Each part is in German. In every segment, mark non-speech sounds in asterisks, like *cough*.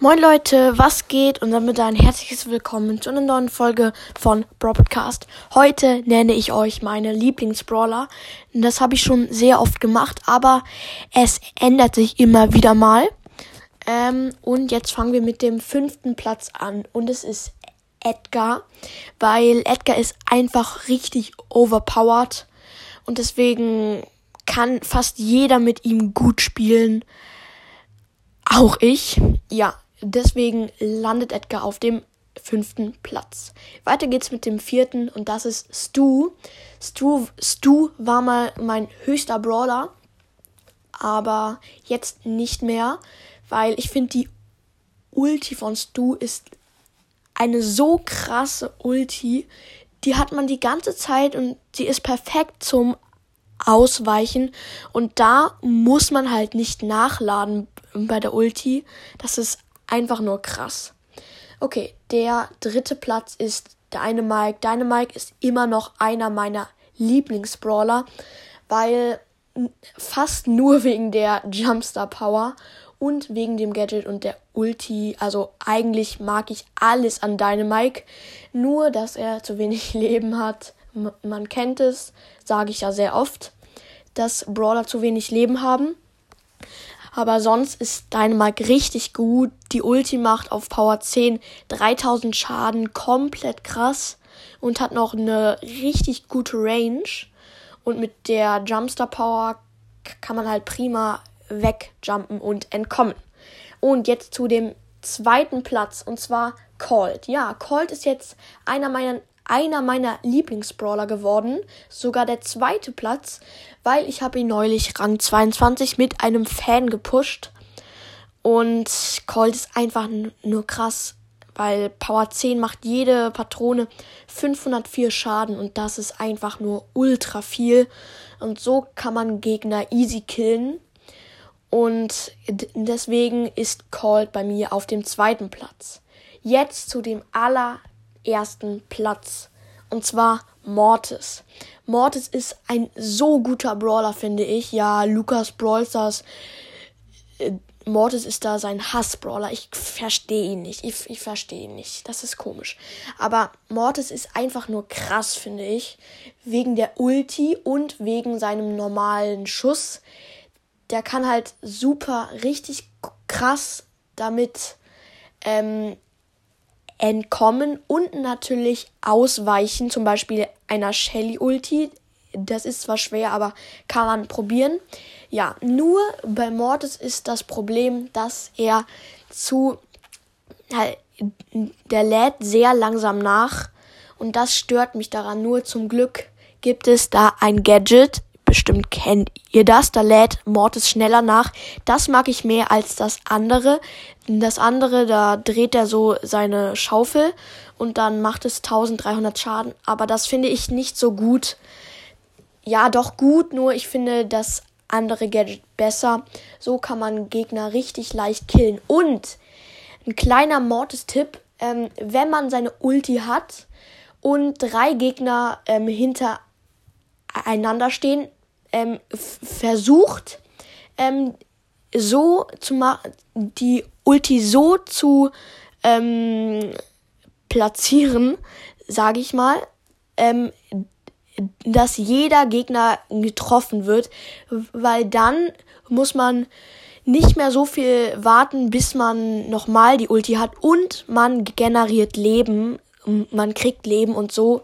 Moin Leute, was geht? Und damit ein herzliches Willkommen zu einer neuen Folge von Broadcast. Heute nenne ich euch meine Lieblingsbrawler. Das habe ich schon sehr oft gemacht, aber es ändert sich immer wieder mal. Ähm, und jetzt fangen wir mit dem fünften Platz an. Und es ist Edgar, weil Edgar ist einfach richtig overpowered. Und deswegen kann fast jeder mit ihm gut spielen. Auch ich. Ja, Deswegen landet Edgar auf dem fünften Platz. Weiter geht's mit dem vierten und das ist Stu. Stu, Stu war mal mein höchster Brawler, aber jetzt nicht mehr, weil ich finde die Ulti von Stu ist eine so krasse Ulti. Die hat man die ganze Zeit und sie ist perfekt zum Ausweichen und da muss man halt nicht nachladen bei der Ulti. Das ist einfach nur krass. Okay, der dritte Platz ist Dynamike. Dynamike ist immer noch einer meiner Lieblingsbrawler, weil fast nur *laughs* wegen der Jumpstar Power und wegen dem Gadget und der Ulti. Also eigentlich mag ich alles an Dynamike, nur dass er zu wenig *laughs* Leben hat. man kennt es, sage ich ja sehr oft, dass Brawler zu wenig Leben haben. Aber sonst ist Dynamite richtig gut. Die Ulti macht auf Power 10 3000 Schaden. Komplett krass. Und hat noch eine richtig gute Range. Und mit der Jumpstar Power kann man halt prima wegjumpen und entkommen. Und jetzt zu dem zweiten Platz. Und zwar Colt. Ja, Colt ist jetzt einer meiner einer meiner Lieblingsbrawler geworden, sogar der zweite Platz, weil ich habe ihn neulich Rang 22 mit einem Fan gepusht und Colt ist einfach nur krass, weil Power 10 macht jede Patrone 504 Schaden und das ist einfach nur ultra viel und so kann man Gegner easy killen. Und deswegen ist Colt bei mir auf dem zweiten Platz. Jetzt zu dem aller ersten Platz. Und zwar Mortis. Mortis ist ein so guter Brawler, finde ich. Ja, Lukas Brawlstars. Äh, Mortis ist da sein Hassbrawler. Ich verstehe ihn nicht. Ich, ich verstehe ihn nicht. Das ist komisch. Aber Mortis ist einfach nur krass, finde ich. Wegen der Ulti und wegen seinem normalen Schuss. Der kann halt super, richtig krass damit ähm, entkommen und natürlich ausweichen, zum Beispiel einer Shelly-Ulti. Das ist zwar schwer, aber kann man probieren. Ja, nur bei Mortis ist das Problem, dass er zu. Der lädt sehr langsam nach und das stört mich daran. Nur zum Glück gibt es da ein Gadget, Bestimmt kennt ihr das. Da lädt Mortis schneller nach. Das mag ich mehr als das andere. Das andere, da dreht er so seine Schaufel und dann macht es 1300 Schaden. Aber das finde ich nicht so gut. Ja, doch gut, nur ich finde das andere Gadget besser. So kann man Gegner richtig leicht killen. Und ein kleiner Mortis-Tipp, ähm, wenn man seine Ulti hat und drei Gegner ähm, hintereinander stehen, ähm, versucht, ähm, so zu machen, die Ulti so zu ähm, platzieren, sage ich mal, ähm, dass jeder Gegner getroffen wird, weil dann muss man nicht mehr so viel warten, bis man nochmal die Ulti hat und man generiert Leben, man kriegt Leben und so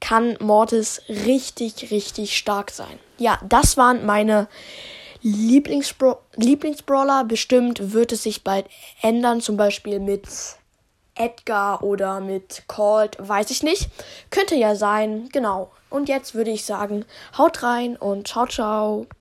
kann Mortis richtig, richtig stark sein. Ja, das waren meine Lieblingsbra Lieblingsbrawler. Bestimmt wird es sich bald ändern, zum Beispiel mit Edgar oder mit Colt, weiß ich nicht. Könnte ja sein, genau. Und jetzt würde ich sagen, haut rein und ciao, ciao.